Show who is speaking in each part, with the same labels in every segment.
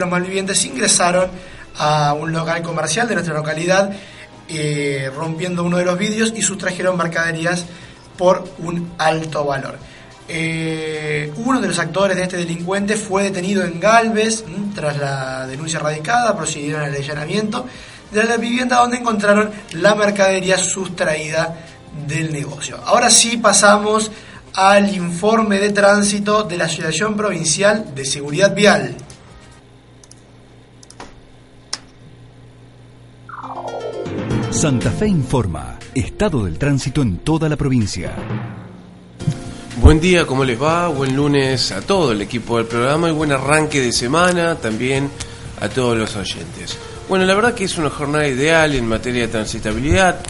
Speaker 1: Los malvivientes ingresaron a un local comercial de nuestra localidad, eh, rompiendo uno de los vidrios y sustrajeron mercaderías por un alto valor. Eh, uno de los actores de este delincuente fue detenido en Galvez tras la denuncia radicada, procedieron al allanamiento de la vivienda donde encontraron la mercadería sustraída del negocio. Ahora sí pasamos al informe de tránsito de la Asociación Provincial de Seguridad Vial.
Speaker 2: Santa Fe informa, estado del tránsito en toda la provincia.
Speaker 3: Buen día, ¿cómo les va? Buen lunes a todo el equipo del programa y buen arranque de semana también a todos los oyentes. Bueno, la verdad que es una jornada ideal en materia de transitabilidad.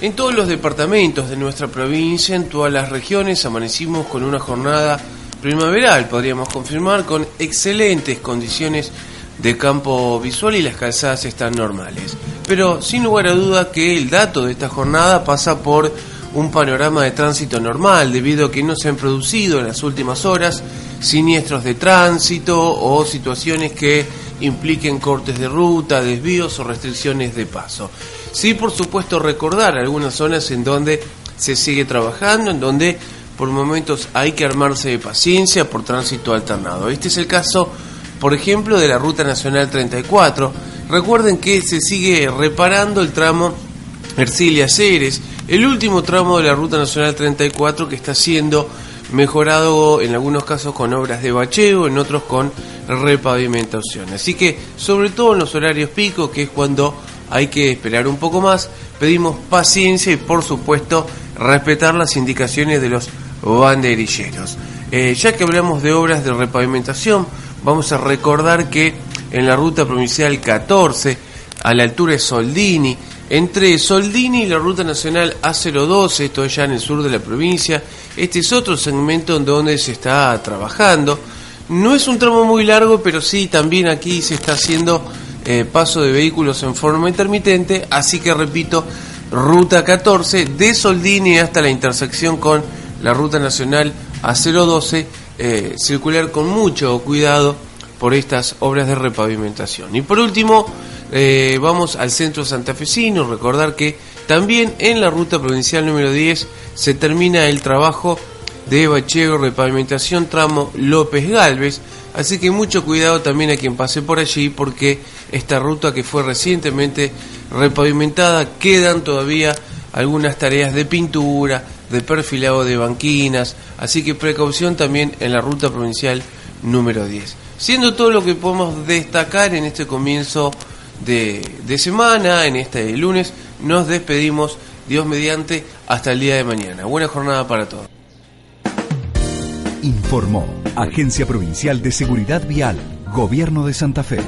Speaker 3: En todos los departamentos de nuestra provincia, en todas las regiones, amanecimos con una jornada primaveral, podríamos confirmar, con excelentes condiciones de campo visual y las calzadas están normales. Pero sin lugar a duda que el dato de esta jornada pasa por un panorama de tránsito normal, debido a que no se han producido en las últimas horas siniestros de tránsito o situaciones que impliquen cortes de ruta, desvíos o restricciones de paso. Sí, por supuesto, recordar algunas zonas en donde se sigue trabajando, en donde por momentos hay que armarse de paciencia por tránsito alternado. Este es el caso por ejemplo, de la Ruta Nacional 34. Recuerden que se sigue reparando el tramo Ercilia Ceres, el último tramo de la Ruta Nacional 34 que está siendo mejorado en algunos casos con obras de bacheo, en otros con repavimentación. Así que, sobre todo en los horarios pico, que es cuando hay que esperar un poco más, pedimos paciencia y, por supuesto, respetar las indicaciones de los banderilleros. Eh, ya que hablamos de obras de repavimentación, vamos a recordar que en la ruta provincial 14, a la altura de Soldini, entre Soldini y la ruta nacional A012, esto es ya en el sur de la provincia, este es otro segmento en donde se está trabajando. No es un tramo muy largo, pero sí también aquí se está haciendo eh, paso de vehículos en forma intermitente, así que repito, ruta 14 de Soldini hasta la intersección con la ruta nacional A012 eh, circular con mucho cuidado por estas obras de repavimentación. Y por último, eh, vamos al centro santafesino, recordar que también en la ruta provincial número 10 se termina el trabajo de bacheo repavimentación tramo López Galvez, así que mucho cuidado también a quien pase por allí porque esta ruta que fue recientemente repavimentada quedan todavía algunas tareas de pintura, de perfilado de banquinas, así que precaución también en la ruta provincial número 10. Siendo todo lo que podemos destacar en este comienzo de, de semana, en este lunes, nos despedimos, Dios mediante, hasta el día de mañana. Buena jornada para todos.
Speaker 2: Informó Agencia Provincial de Seguridad Vial, Gobierno de Santa Fe.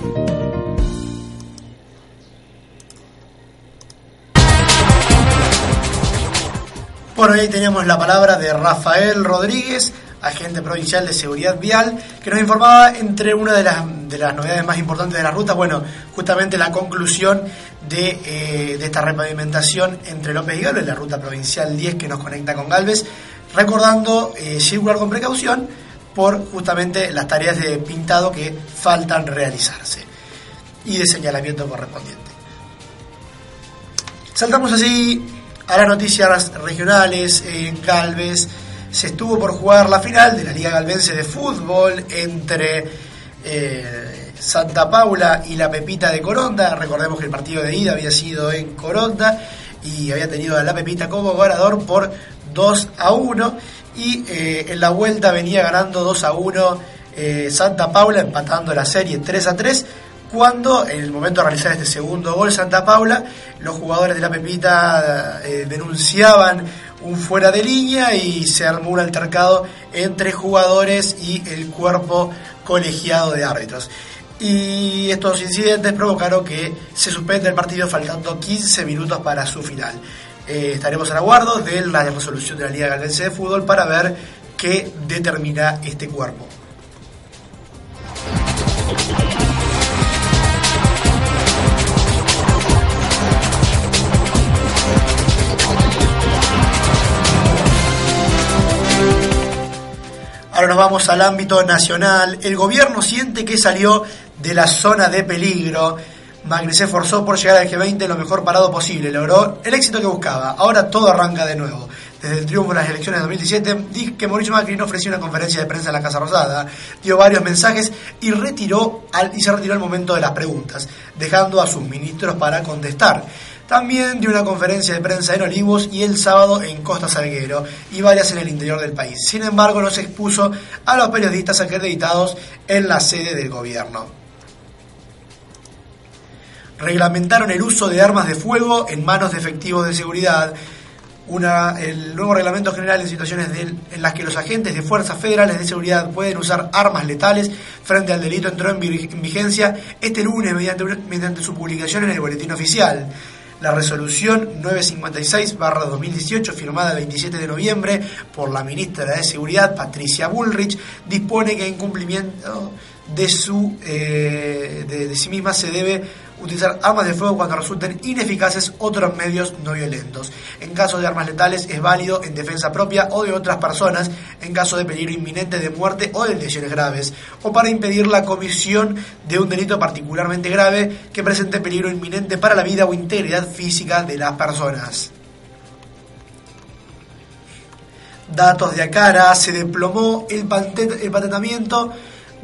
Speaker 1: Por hoy teníamos la palabra de Rafael Rodríguez, agente provincial de seguridad vial, que nos informaba entre una de las, de las novedades más importantes de la ruta, bueno, justamente la conclusión de, eh, de esta repavimentación entre López y Galvez, la ruta provincial 10 que nos conecta con Galvez, recordando eh, circular con precaución por justamente las tareas de pintado que faltan realizarse y de señalamiento correspondiente. Saltamos así a las noticias regionales, en Galvez se estuvo por jugar la final de la Liga Galvense de Fútbol entre eh, Santa Paula y la Pepita de Coronda. Recordemos que el partido de ida había sido en Coronda y había tenido a la Pepita como ganador por 2 a 1 y eh, en la vuelta venía ganando 2 a 1 eh, Santa Paula empatando la serie 3 a 3 cuando en el momento de realizar este segundo gol Santa Paula, los jugadores de la Pepita eh, denunciaban un fuera de línea y se armó un altercado entre jugadores y el cuerpo colegiado de árbitros. Y estos incidentes provocaron que se suspenda el partido faltando 15 minutos para su final. Eh, estaremos al aguardo de la resolución de la Liga Galense de Fútbol para ver qué determina este cuerpo. Ahora nos vamos al ámbito nacional. El gobierno siente que salió de la zona de peligro. Macri se esforzó por llegar al G20 lo mejor parado posible, logró el éxito que buscaba. Ahora todo arranca de nuevo. Desde el triunfo de las elecciones de 2017, dijo que Mauricio Macri no ofreció una conferencia de prensa en la Casa Rosada, dio varios mensajes y, retiró al, y se retiró al momento de las preguntas, dejando a sus ministros para contestar. También dio una conferencia de prensa en Olivos y el sábado en Costa Salguero y varias en el interior del país. Sin embargo, no se expuso a los periodistas acreditados en la sede del gobierno. Reglamentaron el uso de armas de fuego en manos de efectivos de seguridad. Una, el nuevo reglamento general en situaciones en las que los agentes de fuerzas federales de seguridad pueden usar armas letales frente al delito entró en vigencia este lunes mediante, mediante su publicación en el boletín oficial. La resolución 956-2018, firmada el 27 de noviembre por la ministra de Seguridad, Patricia Bullrich, dispone que en cumplimiento de, su, eh, de sí misma se debe utilizar armas de fuego cuando resulten ineficaces otros medios no violentos. En caso de armas letales es válido en defensa propia o de otras personas, en caso de peligro inminente de muerte o de lesiones graves, o para impedir la comisión de un delito particularmente grave que presente peligro inminente para la vida o integridad física de las personas. Datos de Acara, se desplomó el, el patentamiento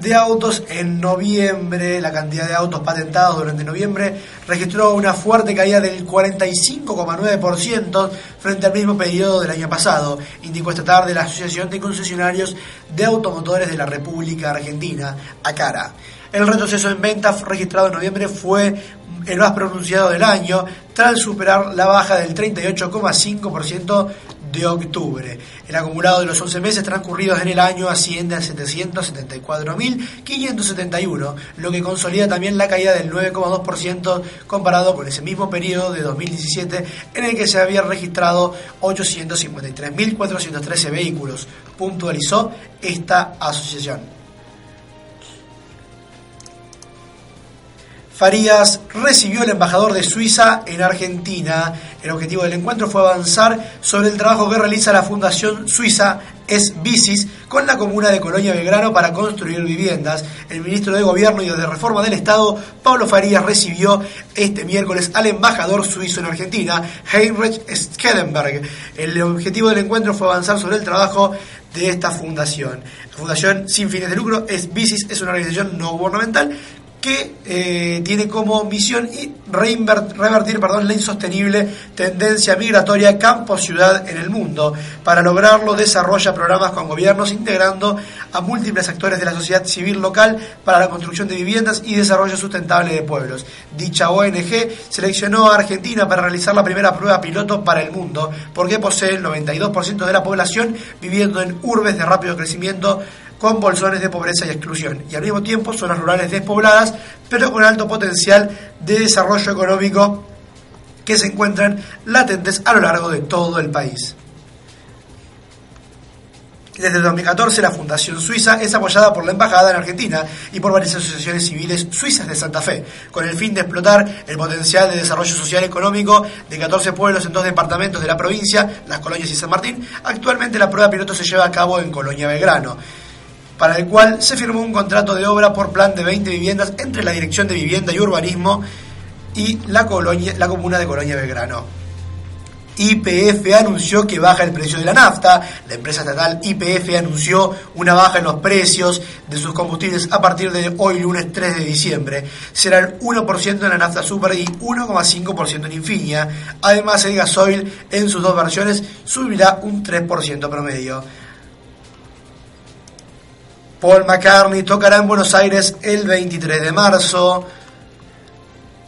Speaker 1: de autos en noviembre. La cantidad de autos patentados durante noviembre registró una fuerte caída del 45,9% frente al mismo periodo del año pasado, indicó esta tarde la Asociación de Concesionarios de Automotores de la República Argentina, ACARA. El retroceso en ventas registrado en noviembre fue el más pronunciado del año, tras superar la baja del 38,5% de octubre. El acumulado de los 11 meses transcurridos en el año asciende a 774.571, lo que consolida también la caída del 9,2% comparado con ese mismo periodo de 2017 en el que se había registrado 853.413 vehículos, puntualizó esta asociación. Farías recibió el embajador de Suiza en Argentina. El objetivo del encuentro fue avanzar sobre el trabajo que realiza la Fundación Suiza Es Bicis con la comuna de Colonia Belgrano para construir viviendas. El ministro de Gobierno y de Reforma del Estado, Pablo Farías, recibió este miércoles al embajador suizo en Argentina, Heinrich Skedenberg. El objetivo del encuentro fue avanzar sobre el trabajo de esta fundación. La fundación sin fines de lucro es Bicis, es una organización no gubernamental que eh, tiene como misión revertir perdón, la insostenible tendencia migratoria campo-ciudad en el mundo. Para lograrlo, desarrolla programas con gobiernos integrando a múltiples actores de la sociedad civil local para la construcción de viviendas y desarrollo sustentable de pueblos. Dicha ONG seleccionó a Argentina para realizar la primera prueba piloto para el mundo, porque posee el 92% de la población viviendo en urbes de rápido crecimiento con bolsones de pobreza y exclusión, y al mismo tiempo zonas rurales despobladas, pero con alto potencial de desarrollo económico que se encuentran latentes a lo largo de todo el país. Desde 2014 la Fundación Suiza es apoyada por la Embajada en Argentina y por varias asociaciones civiles suizas de Santa Fe, con el fin de explotar el potencial de desarrollo social y económico de 14 pueblos en dos departamentos de la provincia, Las Colonias y San Martín. Actualmente la prueba piloto se lleva a cabo en Colonia Belgrano para el cual se firmó un contrato de obra por plan de 20 viviendas entre la Dirección de Vivienda y Urbanismo y la, colonia, la comuna de Colonia Belgrano. IPF anunció que baja el precio de la nafta. La empresa estatal IPF anunció una baja en los precios de sus combustibles a partir de hoy lunes 3 de diciembre. Será el 1% en la nafta super y 1,5% en Infinia. Además, el gasoil en sus dos versiones subirá un 3% promedio. Paul McCartney tocará en Buenos Aires el 23 de marzo.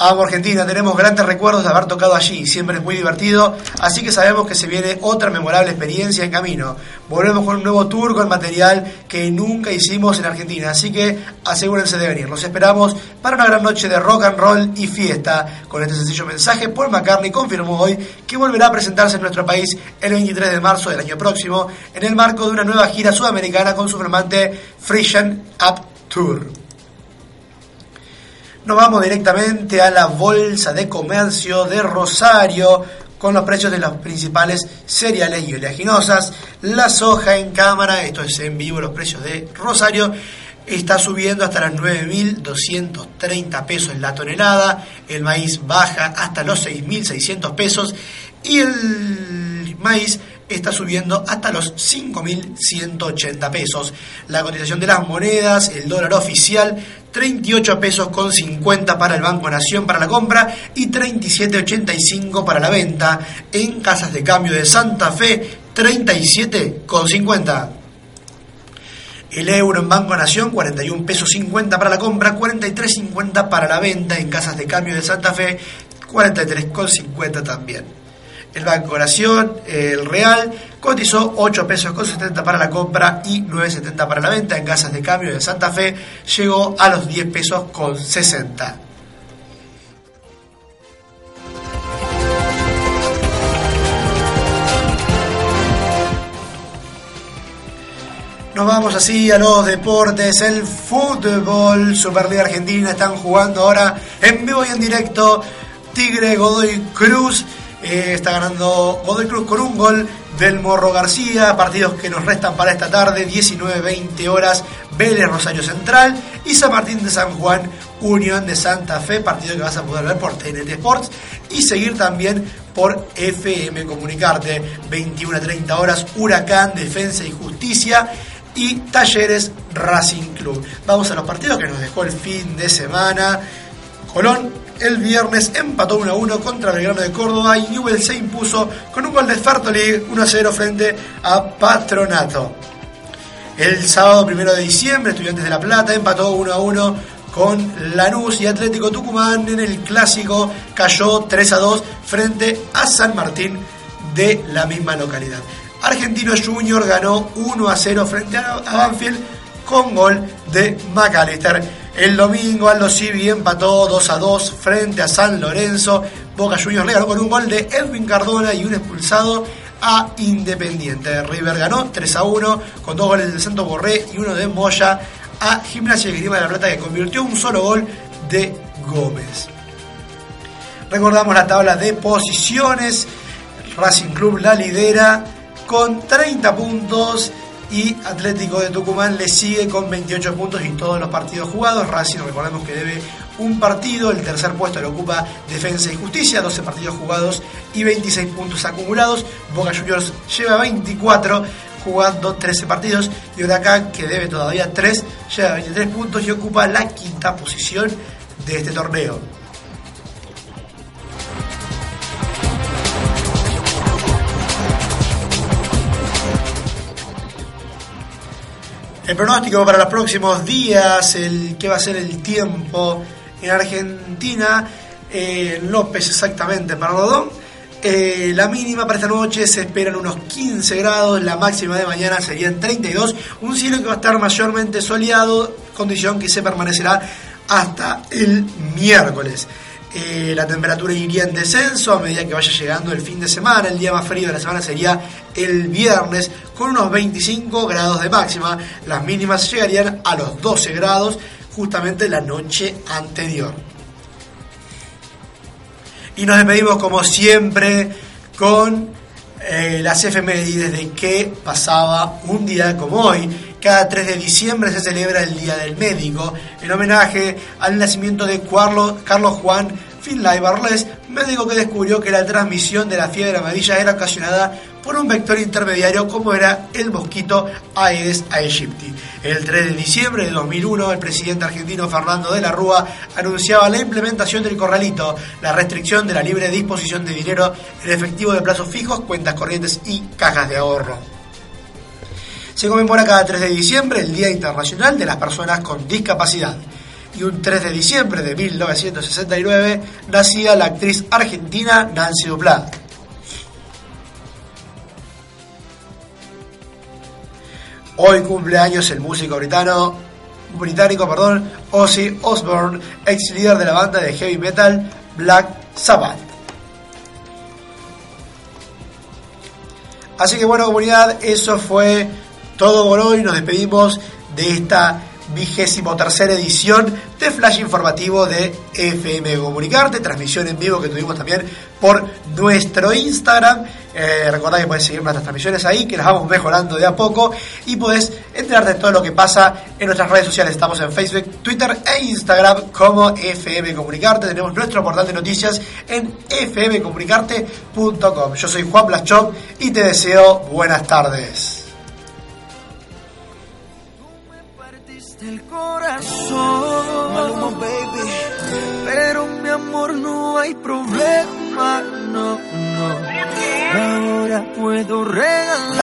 Speaker 1: Amo Argentina, tenemos grandes recuerdos de haber tocado allí, siempre es muy divertido, así que sabemos que se viene otra memorable experiencia en camino. Volvemos con un nuevo tour con material que nunca hicimos en Argentina, así que asegúrense de venir. Los esperamos para una gran noche de rock and roll y fiesta. Con este sencillo mensaje, Paul McCartney confirmó hoy que volverá a presentarse en nuestro país el 23 de marzo del año próximo en el marco de una nueva gira sudamericana con su flamante Frisian Up Tour. Nos vamos directamente a la Bolsa de Comercio de Rosario con los precios de los principales cereales y oleaginosas. La soja en cámara, esto es en vivo, los precios de Rosario. está subiendo hasta los 9.230 pesos la tonelada, el maíz baja hasta los 6.600 pesos y el maíz está subiendo hasta los 5.180 pesos. La cotización de las monedas, el dólar oficial, 38 pesos con 50 para el Banco Nación para la compra y 37,85 para la venta. En casas de cambio de Santa Fe, 37 con 50. El euro en Banco Nación, 41 pesos 50 para la compra, 43,50 para la venta. En casas de cambio de Santa Fe, 43,50 también. El Banco Nación, el Real, cotizó 8 pesos con 70 para la compra y 9,70 para la venta. En casas de cambio de Santa Fe llegó a los 10 pesos con 60. Nos vamos así a los deportes, el fútbol, Superliga Argentina, están jugando ahora en vivo y en directo Tigre Godoy Cruz eh, está ganando Godoy Cruz con un gol del Morro García. Partidos que nos restan para esta tarde, 19-20 horas, Vélez Rosario Central y San Martín de San Juan, Unión de Santa Fe. Partido que vas a poder ver por TNT Sports y seguir también por FM Comunicarte. 21-30 horas, Huracán, Defensa y Justicia y Talleres Racing Club. Vamos a los partidos que nos dejó el fin de semana. Colón el viernes empató 1 1 contra Belgrano de Córdoba y Newell se impuso con un gol de Fertoli 1 0 frente a Patronato. El sábado 1 de diciembre, Estudiantes de La Plata empató 1 1 con Lanús y Atlético Tucumán en el clásico cayó 3 a 2 frente a San Martín de la misma localidad. Argentino Junior ganó 1 a 0 frente a Banfield con gol de McAllister. El domingo Aldo Civi empató 2 a 2 frente a San Lorenzo. Boca Juniors le ganó con un gol de Edwin Cardona y un expulsado a Independiente. River ganó 3 a 1 con dos goles de Santo Borré y uno de Moya a Gimnasia de Grima de la Plata que convirtió un solo gol de Gómez. Recordamos la tabla de posiciones. Racing Club la lidera con 30 puntos y Atlético de Tucumán le sigue con 28 puntos y todos los partidos jugados. Racing, recordemos que debe un partido, el tercer puesto lo ocupa Defensa y Justicia, 12 partidos jugados y 26 puntos acumulados. Boca Juniors lleva 24 jugando 13 partidos y Huracán, que debe todavía 3, lleva 23 puntos y ocupa la quinta posición de este torneo. El pronóstico para los próximos días, el qué va a ser el tiempo en Argentina, eh, López exactamente para Rodón. Eh, la mínima para esta noche se esperan unos 15 grados, la máxima de mañana serían 32, un cielo que va a estar mayormente soleado, condición que se permanecerá hasta el miércoles. Eh, la temperatura iría en descenso a medida que vaya llegando el fin de semana. El día más frío de la semana sería el viernes con unos 25 grados de máxima. Las mínimas llegarían a los 12 grados justamente la noche anterior. Y nos despedimos como siempre con eh, las efemérides de que pasaba un día como hoy. Cada 3 de diciembre se celebra el Día del Médico, en homenaje al nacimiento de Carlos, Juan Finlay Barles, médico que descubrió que la transmisión de la fiebre amarilla era ocasionada por un vector intermediario como era el mosquito Aedes aegypti. El 3 de diciembre de 2001, el presidente argentino Fernando de la Rúa anunciaba la implementación del corralito, la restricción de la libre disposición de dinero en efectivo de plazos fijos, cuentas corrientes y cajas de ahorro. Se conmemora cada 3 de diciembre el Día Internacional de las Personas con Discapacidad y un 3 de diciembre de 1969 nacía la actriz argentina Nancy Duplá. Hoy cumple años el músico británico, británico perdón, Ozzy Osbourne, ex líder de la banda de heavy metal Black Sabbath. Así que bueno comunidad, eso fue todo por hoy. Nos despedimos de esta vigésimo tercera edición de Flash Informativo de FM Comunicarte, transmisión en vivo que tuvimos también por nuestro Instagram. Eh, recordad que puedes seguir nuestras transmisiones ahí, que las vamos mejorando de a poco y puedes enterarte de todo lo que pasa en nuestras redes sociales. Estamos en Facebook, Twitter e Instagram como FM Comunicarte. Tenemos nuestro portal de noticias en fmcomunicarte.com. Yo soy Juan Blaschop y te deseo buenas tardes.
Speaker 4: El corazón, baby. Pero mi amor no hay problema, no, no. Ahora puedo regalar.